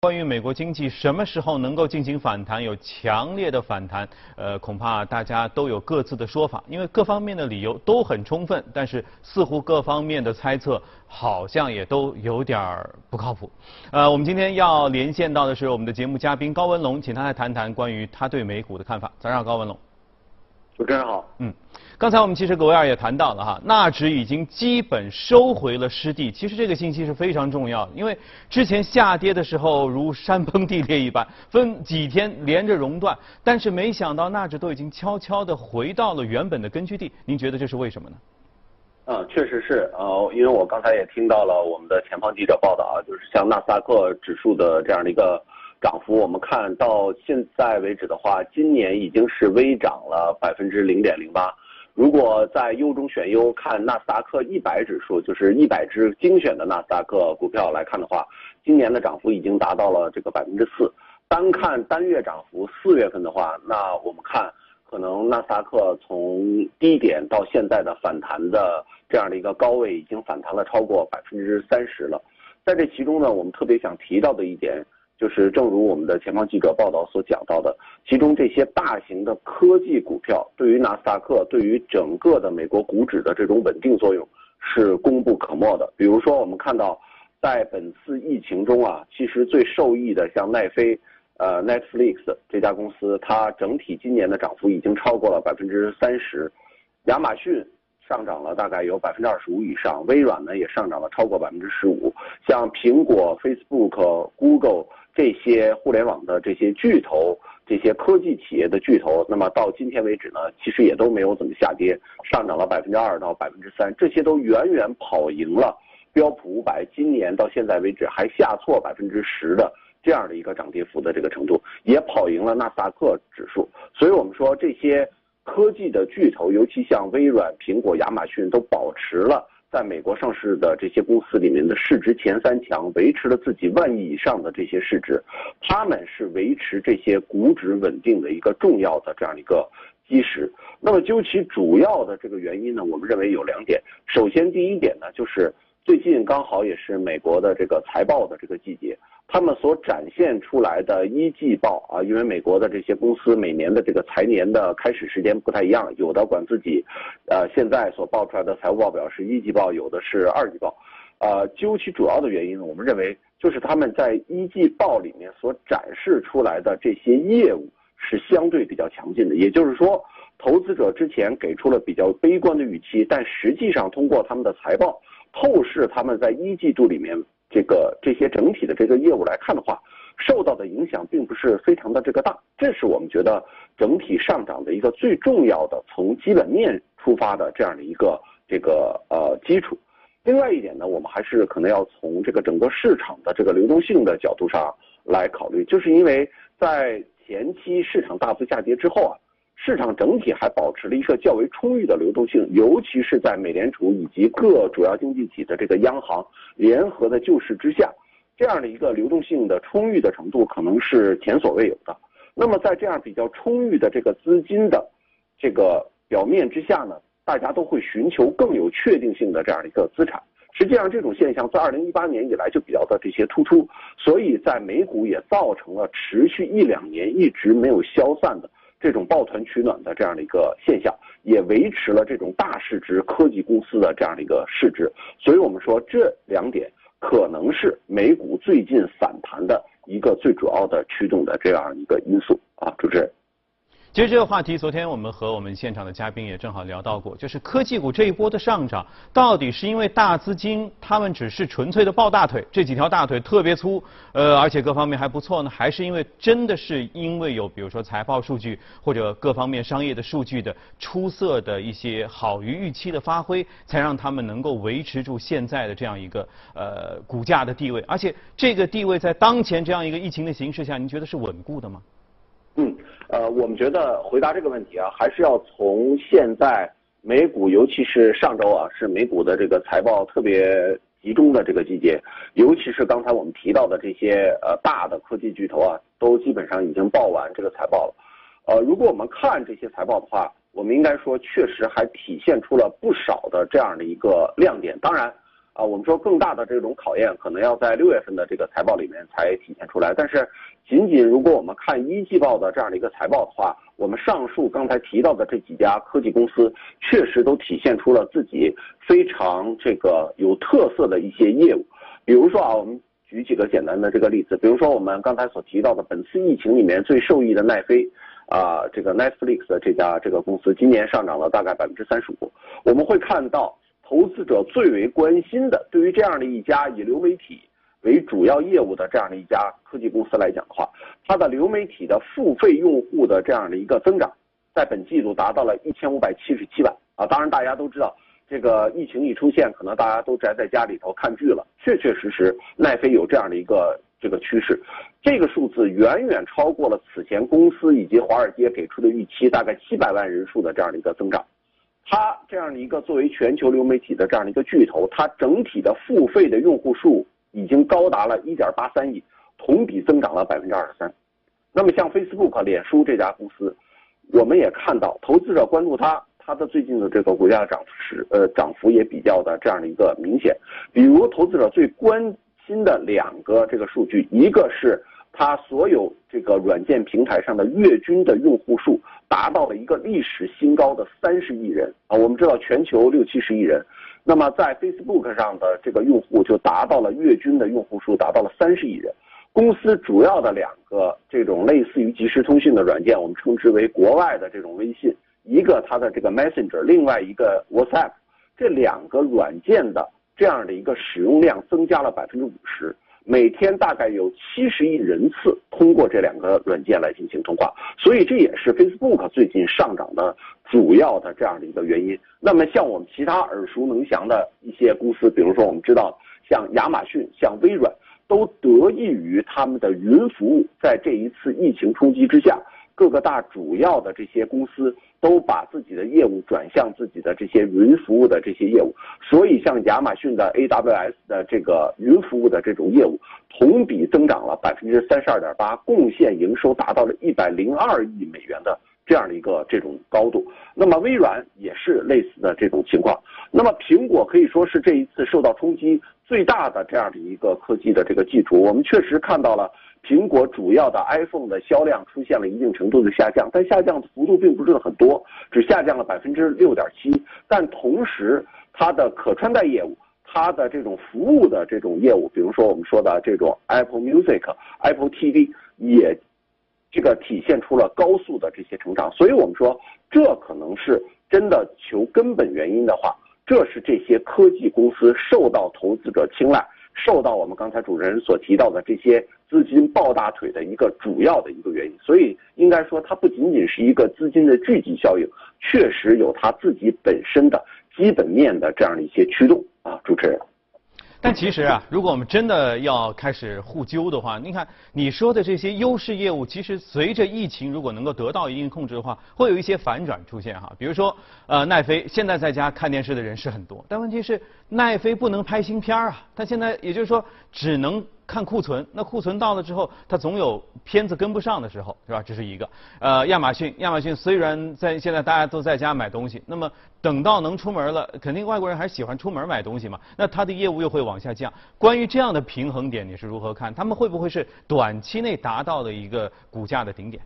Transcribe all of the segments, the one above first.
关于美国经济什么时候能够进行反弹，有强烈的反弹，呃，恐怕大家都有各自的说法，因为各方面的理由都很充分，但是似乎各方面的猜测好像也都有点儿不靠谱。呃，我们今天要连线到的是我们的节目嘉宾高文龙，请他来谈谈关于他对美股的看法。早上好，高文龙。主持人好。嗯。刚才我们其实葛维尔也谈到了哈，纳指已经基本收回了失地。其实这个信息是非常重要的，因为之前下跌的时候如山崩地裂一般，分几天连着熔断，但是没想到纳指都已经悄悄的回到了原本的根据地。您觉得这是为什么呢？嗯，确实是呃，因为我刚才也听到了我们的前方记者报道啊，就是像纳斯达克指数的这样的一个涨幅，我们看到现在为止的话，今年已经是微涨了百分之零点零八。如果在优中选优看纳斯达克一百指数，就是一百只精选的纳斯达克股票来看的话，今年的涨幅已经达到了这个百分之四。单看单月涨幅，四月份的话，那我们看可能纳斯达克从低点到现在的反弹的这样的一个高位，已经反弹了超过百分之三十了。在这其中呢，我们特别想提到的一点。就是，正如我们的前方记者报道所讲到的，其中这些大型的科技股票对于纳斯达克、对于整个的美国股指的这种稳定作用是功不可没的。比如说，我们看到，在本次疫情中啊，其实最受益的像奈飞、呃 Netflix 这家公司，它整体今年的涨幅已经超过了百分之三十，亚马逊。上涨了大概有百分之二十五以上，微软呢也上涨了超过百分之十五。像苹果、Facebook、Google 这些互联网的这些巨头，这些科技企业的巨头，那么到今天为止呢，其实也都没有怎么下跌，上涨了百分之二到百分之三，这些都远远跑赢了标普五百今年到现在为止还下挫百分之十的这样的一个涨跌幅的这个程度，也跑赢了纳斯达克指数。所以我们说这些。科技的巨头，尤其像微软、苹果、亚马逊，都保持了在美国上市的这些公司里面的市值前三强，维持了自己万亿以上的这些市值。他们是维持这些股指稳定的一个重要的这样一个基石。那么究其主要的这个原因呢，我们认为有两点。首先，第一点呢，就是最近刚好也是美国的这个财报的这个季节。他们所展现出来的一季报啊，因为美国的这些公司每年的这个财年的开始时间不太一样，有的管自己，呃，现在所报出来的财务报表是一季报，有的是二季报，呃，究其主要的原因呢，我们认为就是他们在一季报里面所展示出来的这些业务是相对比较强劲的，也就是说，投资者之前给出了比较悲观的预期，但实际上通过他们的财报透视他们在一季度里面。这个这些整体的这个业务来看的话，受到的影响并不是非常的这个大，这是我们觉得整体上涨的一个最重要的从基本面出发的这样的一个这个呃基础。另外一点呢，我们还是可能要从这个整个市场的这个流动性的角度上来考虑，就是因为在前期市场大幅下跌之后啊。市场整体还保持了一个较为充裕的流动性，尤其是在美联储以及各主要经济体的这个央行联合的救市之下，这样的一个流动性的充裕的程度可能是前所未有的。那么在这样比较充裕的这个资金的这个表面之下呢，大家都会寻求更有确定性的这样一个资产。实际上，这种现象在二零一八年以来就比较的这些突出，所以在美股也造成了持续一两年一直没有消散的。这种抱团取暖的这样的一个现象，也维持了这种大市值科技公司的这样的一个市值，所以我们说这两点可能是美股最近反弹的一个最主要的驱动的这样一个因素啊，主持人。其实这个话题，昨天我们和我们现场的嘉宾也正好聊到过，就是科技股这一波的上涨，到底是因为大资金他们只是纯粹的抱大腿，这几条大腿特别粗，呃，而且各方面还不错呢，还是因为真的是因为有比如说财报数据或者各方面商业的数据的出色的一些好于预期的发挥，才让他们能够维持住现在的这样一个呃股价的地位，而且这个地位在当前这样一个疫情的形势下，您觉得是稳固的吗？嗯，呃，我们觉得回答这个问题啊，还是要从现在美股，尤其是上周啊，是美股的这个财报特别集中的这个季节，尤其是刚才我们提到的这些呃大的科技巨头啊，都基本上已经报完这个财报了。呃，如果我们看这些财报的话，我们应该说确实还体现出了不少的这样的一个亮点。当然。啊，我们说更大的这种考验可能要在六月份的这个财报里面才体现出来。但是，仅仅如果我们看一季报的这样的一个财报的话，我们上述刚才提到的这几家科技公司，确实都体现出了自己非常这个有特色的一些业务。比如说啊，我们举几个简单的这个例子，比如说我们刚才所提到的本次疫情里面最受益的奈飞。啊，这个 Netflix 的这家这个公司今年上涨了大概百分之三十五。我们会看到，投资者最为关心的，对于这样的一家以流媒体为主要业务的这样的一家科技公司来讲的话，它的流媒体的付费用户的这样的一个增长，在本季度达到了一千五百七十七万。啊，当然大家都知道，这个疫情一出现，可能大家都宅在家里头看剧了。确确实实，奈飞有这样的一个。这个趋势，这个数字远远超过了此前公司以及华尔街给出的预期，大概七百万人数的这样的一个增长。它这样的一个作为全球流媒体的这样的一个巨头，它整体的付费的用户数已经高达了1.83亿，同比增长了百分之二十三。那么像 Facebook、脸书这家公司，我们也看到投资者关注它，它的最近的这个股价涨势，呃，涨幅也比较的这样的一个明显。比如投资者最关。心的两个这个数据，一个是它所有这个软件平台上的月均的用户数达到了一个历史新高的三十亿人啊。我们知道全球六七十亿人，那么在 Facebook 上的这个用户就达到了月均的用户数达到了三十亿人。公司主要的两个这种类似于即时通讯的软件，我们称之为国外的这种微信，一个它的这个 Messenger，另外一个 WhatsApp，这两个软件的。这样的一个使用量增加了百分之五十，每天大概有七十亿人次通过这两个软件来进行通话，所以这也是 Facebook 最近上涨的主要的这样的一个原因。那么像我们其他耳熟能详的一些公司，比如说我们知道像亚马逊、像微软，都得益于他们的云服务，在这一次疫情冲击之下。各个大主要的这些公司都把自己的业务转向自己的这些云服务的这些业务，所以像亚马逊的 AWS 的这个云服务的这种业务，同比增长了百分之三十二点八，贡献营收达到了一百零二亿美元的这样的一个这种高度。那么微软也是类似的这种情况。那么苹果可以说是这一次受到冲击最大的这样的一个科技的这个技术，我们确实看到了。苹果主要的 iPhone 的销量出现了一定程度的下降，但下降的幅度并不是很多，只下降了百分之六点七。但同时，它的可穿戴业务、它的这种服务的这种业务，比如说我们说的这种 Apple Music、Apple TV，也这个体现出了高速的这些成长。所以我们说，这可能是真的求根本原因的话，这是这些科技公司受到投资者青睐。受到我们刚才主持人所提到的这些资金抱大腿的一个主要的一个原因，所以应该说它不仅仅是一个资金的聚集效应，确实有它自己本身的基本面的这样的一些驱动啊，主持人。但其实啊，如果我们真的要开始互纠的话，你看你说的这些优势业务，其实随着疫情如果能够得到一定控制的话，会有一些反转出现哈。比如说，呃，奈飞现在在家看电视的人是很多，但问题是奈飞不能拍新片儿啊，它现在也就是说只能。看库存，那库存到了之后，它总有片子跟不上的时候，是吧？这是一个。呃，亚马逊，亚马逊虽然在现在大家都在家买东西，那么等到能出门了，肯定外国人还是喜欢出门买东西嘛。那它的业务又会往下降。关于这样的平衡点，你是如何看？他们会不会是短期内达到的一个股价的顶点？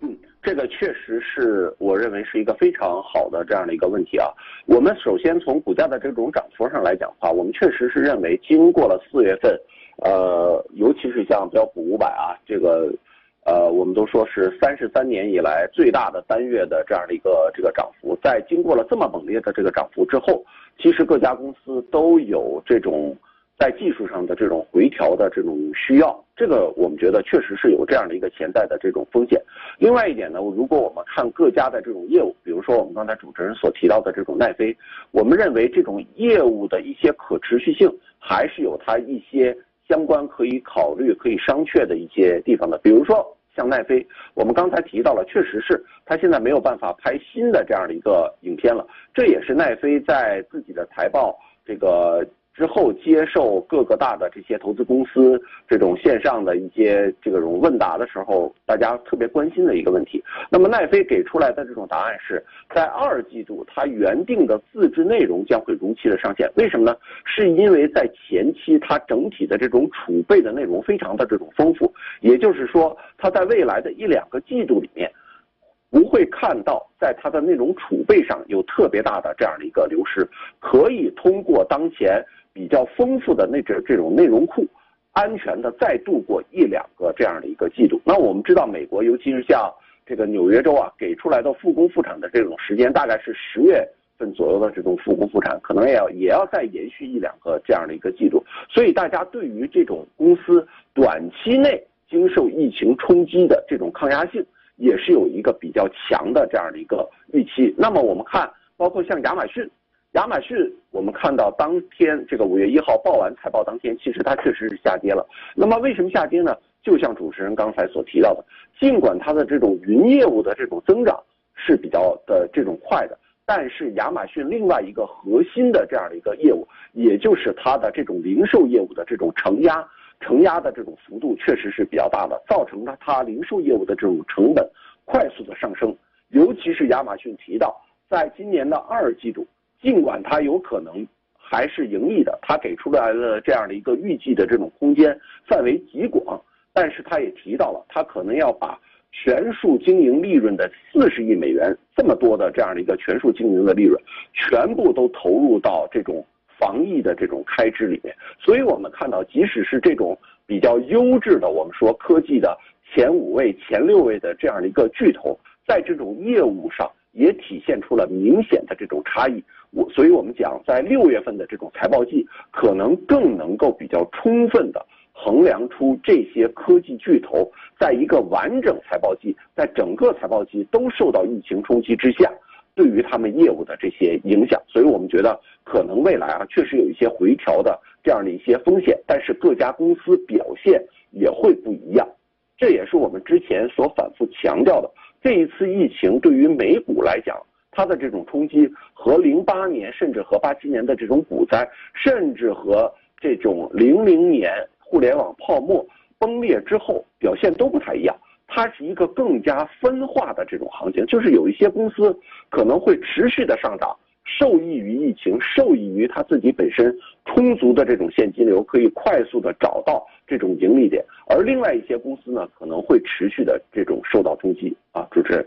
嗯，这个确实是我认为是一个非常好的这样的一个问题啊。我们首先从股价的这种涨幅上来讲的话，我们确实是认为经过了四月份。呃，尤其是像标普五百啊，这个，呃，我们都说是三十三年以来最大的单月的这样的一个这个涨幅，在经过了这么猛烈的这个涨幅之后，其实各家公司都有这种在技术上的这种回调的这种需要，这个我们觉得确实是有这样的一个潜在的这种风险。另外一点呢，如果我们看各家的这种业务，比如说我们刚才主持人所提到的这种奈飞，我们认为这种业务的一些可持续性还是有它一些。相关可以考虑、可以商榷的一些地方的，比如说像奈飞，我们刚才提到了，确实是他现在没有办法拍新的这样的一个影片了，这也是奈飞在自己的财报这个之后接受各个大的这些投资公司这种线上的一些这种问答的时候，大家特别关心的一个问题。那么奈飞给出来的这种答案是在二季度，它原定的自制内容将会如期的上线。为什么呢？是因为在前期它整体的这种储备的内容非常的这种丰富，也就是说，它在未来的一两个季度里面。不会看到在它的内容储备上有特别大的这样的一个流失，可以通过当前比较丰富的那这这种内容库，安全的再度过一两个这样的一个季度。那我们知道，美国尤其是像这个纽约州啊，给出来的复工复产的这种时间大概是十月份左右的这种复工复产，可能也要也要再延续一两个这样的一个季度。所以大家对于这种公司短期内经受疫情冲击的这种抗压性。也是有一个比较强的这样的一个预期。那么我们看，包括像亚马逊，亚马逊我们看到当天这个五月一号报完财报当天，其实它确实是下跌了。那么为什么下跌呢？就像主持人刚才所提到的，尽管它的这种云业务的这种增长是比较的这种快的，但是亚马逊另外一个核心的这样的一个业务，也就是它的这种零售业务的这种承压。承压的这种幅度确实是比较大的，造成了它零售业务的这种成本快速的上升。尤其是亚马逊提到，在今年的二季度，尽管它有可能还是盈利的，它给出来的这样的一个预计的这种空间范围极广，但是它也提到了，它可能要把全数经营利润的四十亿美元这么多的这样的一个全数经营的利润，全部都投入到这种。防疫的这种开支里面，所以我们看到，即使是这种比较优质的，我们说科技的前五位、前六位的这样的一个巨头，在这种业务上也体现出了明显的这种差异。我，所以我们讲，在六月份的这种财报季，可能更能够比较充分的衡量出这些科技巨头在一个完整财报季，在整个财报季都受到疫情冲击之下。对于他们业务的这些影响，所以我们觉得可能未来啊，确实有一些回调的这样的一些风险，但是各家公司表现也会不一样。这也是我们之前所反复强调的。这一次疫情对于美股来讲，它的这种冲击和零八年甚至和八七年的这种股灾，甚至和这种零零年互联网泡沫崩裂之后表现都不太一样。它是一个更加分化的这种行情，就是有一些公司可能会持续的上涨，受益于疫情，受益于它自己本身充足的这种现金流，可以快速的找到这种盈利点，而另外一些公司呢，可能会持续的这种受到冲击啊，主持人。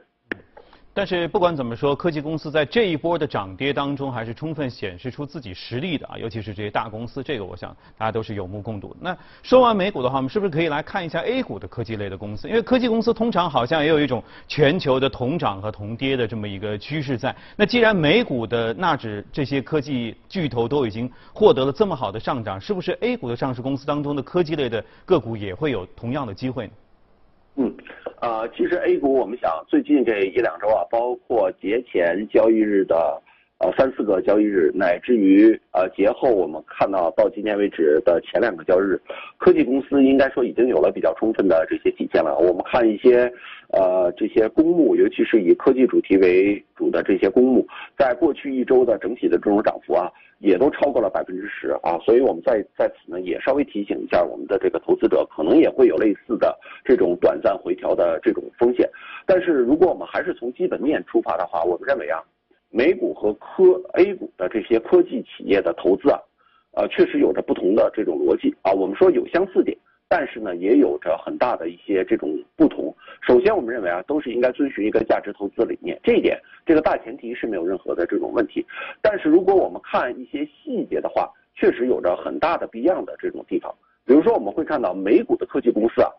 但是不管怎么说，科技公司在这一波的涨跌当中，还是充分显示出自己实力的啊，尤其是这些大公司，这个我想大家都是有目共睹。那说完美股的话，我们是不是可以来看一下 A 股的科技类的公司？因为科技公司通常好像也有一种全球的同涨和同跌的这么一个趋势在。那既然美股的纳指这些科技巨头都已经获得了这么好的上涨，是不是 A 股的上市公司当中的科技类的个股也会有同样的机会呢？嗯。啊，其实 A 股我们想最近这一两周啊，包括节前交易日的呃三四个交易日，乃至于呃节后，我们看到到今天为止的前两个交易日，科技公司应该说已经有了比较充分的这些体现了。我们看一些呃这些公募，尤其是以科技主题为主的这些公募，在过去一周的整体的这种涨幅啊。也都超过了百分之十啊，所以我们在在此呢也稍微提醒一下我们的这个投资者，可能也会有类似的这种短暂回调的这种风险。但是如果我们还是从基本面出发的话，我们认为啊，美股和科 A 股的这些科技企业的投资啊，呃，确实有着不同的这种逻辑啊。我们说有相似点。但是呢，也有着很大的一些这种不同。首先，我们认为啊，都是应该遵循一个价值投资理念，这一点这个大前提是没有任何的这种问题。但是，如果我们看一些细节的话，确实有着很大的不一样的这种地方。比如说，我们会看到美股的科技公司啊，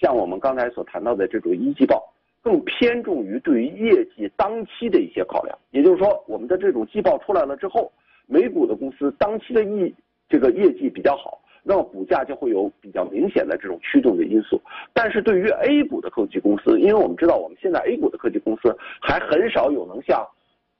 像我们刚才所谈到的这种一季报，更偏重于对于业绩当期的一些考量。也就是说，我们的这种季报出来了之后，美股的公司当期的业这个业绩比较好。那么股价就会有比较明显的这种驱动的因素，但是对于 A 股的科技公司，因为我们知道我们现在 A 股的科技公司还很少有能像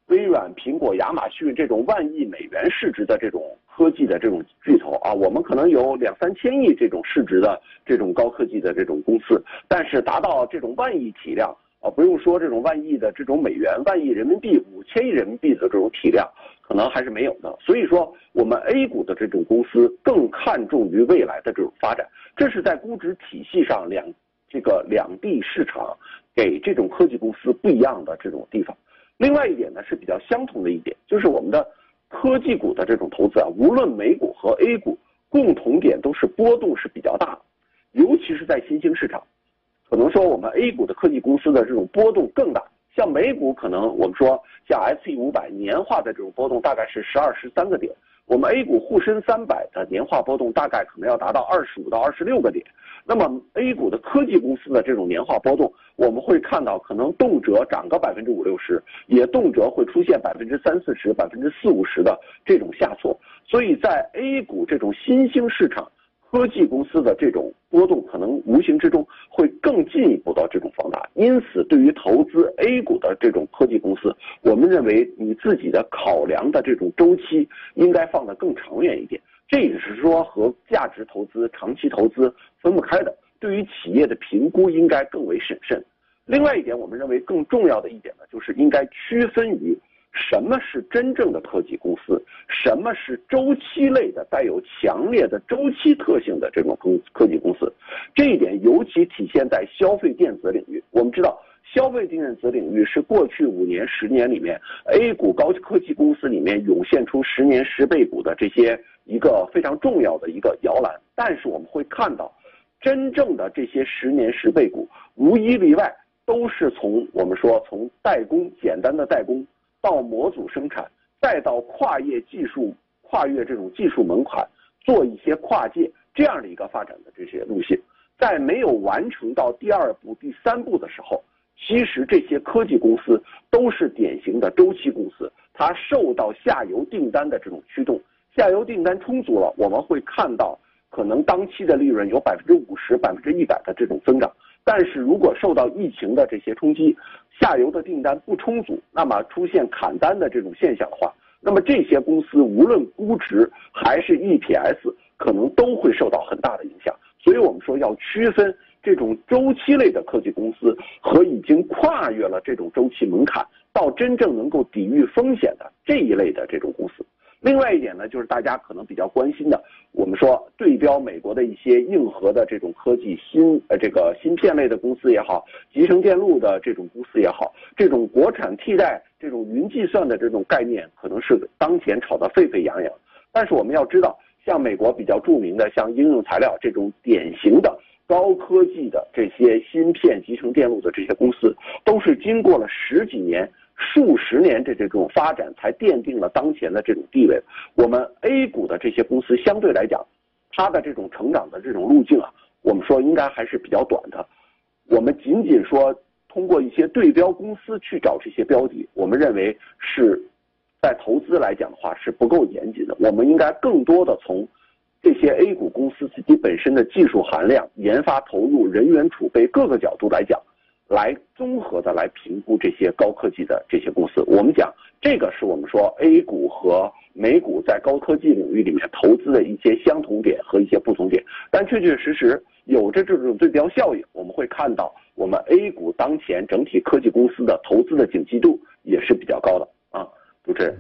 微软、苹果、亚马逊这种万亿美元市值的这种科技的这种巨头啊，我们可能有两三千亿这种市值的这种高科技的这种公司，但是达到这种万亿体量啊，不用说这种万亿的这种美元、万亿人民币、五千亿人民币的这种体量，可能还是没有的。所以说，我们 A 股的这种公司更看重于未来的这种发展，这是在估值体系上两这个两地市场给这种科技公司不一样的这种地方。另外一点呢是比较相同的一点，就是我们的科技股的这种投资啊，无论美股和 A 股，共同点都是波动是比较大的，尤其是在新兴市场，可能说我们 A 股的科技公司的这种波动更大。像美股可能我们说像 S E 五百年化的这种波动大概是十二十三个点，我们 A 股沪深三百的年化波动大概可能要达到二十五到二十六个点。那么 A 股的科技公司的这种年化波动，我们会看到可能动辄涨个百分之五六十，也动辄会出现百分之三四十、百分之四五十的这种下挫。所以在 A 股这种新兴市场，科技公司的这种波动可能无形之中会更。因此，对于投资 A 股的这种科技公司，我们认为你自己的考量的这种周期应该放得更长远一点。这也是说和价值投资、长期投资分不开的。对于企业的评估应该更为审慎。另外一点，我们认为更重要的一点呢，就是应该区分于什么是真正的科技公司，什么是周期类的、带有强烈的周期特性的这种公科技公司。这一点尤其体现在消费电子领域。我们知道，消费电子领域是过去五年、十年里面 A 股高科技公司里面涌现出十年十倍股的这些。一个非常重要的一个摇篮，但是我们会看到，真正的这些十年十倍股，无一例外都是从我们说从代工简单的代工，到模组生产，再到跨业技术跨越这种技术门槛，做一些跨界这样的一个发展的这些路线，在没有完成到第二步、第三步的时候，其实这些科技公司都是典型的周期公司，它受到下游订单的这种驱动。下游订单充足了，我们会看到可能当期的利润有百分之五十、百分之一百的这种增长。但是如果受到疫情的这些冲击，下游的订单不充足，那么出现砍单的这种现象的话，那么这些公司无论估值还是 EPS，可能都会受到很大的影响。所以我们说要区分这种周期类的科技公司和已经跨越了这种周期门槛到真正能够抵御风险的这一类的这种公司。另外一点呢，就是大家可能比较关心的，我们说对标美国的一些硬核的这种科技芯呃这个芯片类的公司也好，集成电路的这种公司也好，这种国产替代这种云计算的这种概念，可能是当前炒得沸沸扬扬。但是我们要知道，像美国比较著名的像应用材料这种典型的高科技的这些芯片集成电路的这些公司，都是经过了十几年。数十年这这种发展才奠定了当前的这种地位。我们 A 股的这些公司相对来讲，它的这种成长的这种路径啊，我们说应该还是比较短的。我们仅仅说通过一些对标公司去找这些标的，我们认为是在投资来讲的话是不够严谨的。我们应该更多的从这些 A 股公司自己本身的技术含量、研发投入、人员储备各个角度来讲。来综合的来评估这些高科技的这些公司，我们讲这个是我们说 A 股和美股在高科技领域里面投资的一些相同点和一些不同点，但确确实实有着这种对标效应。我们会看到，我们 A 股当前整体科技公司的投资的景气度也是比较高的啊，主持人。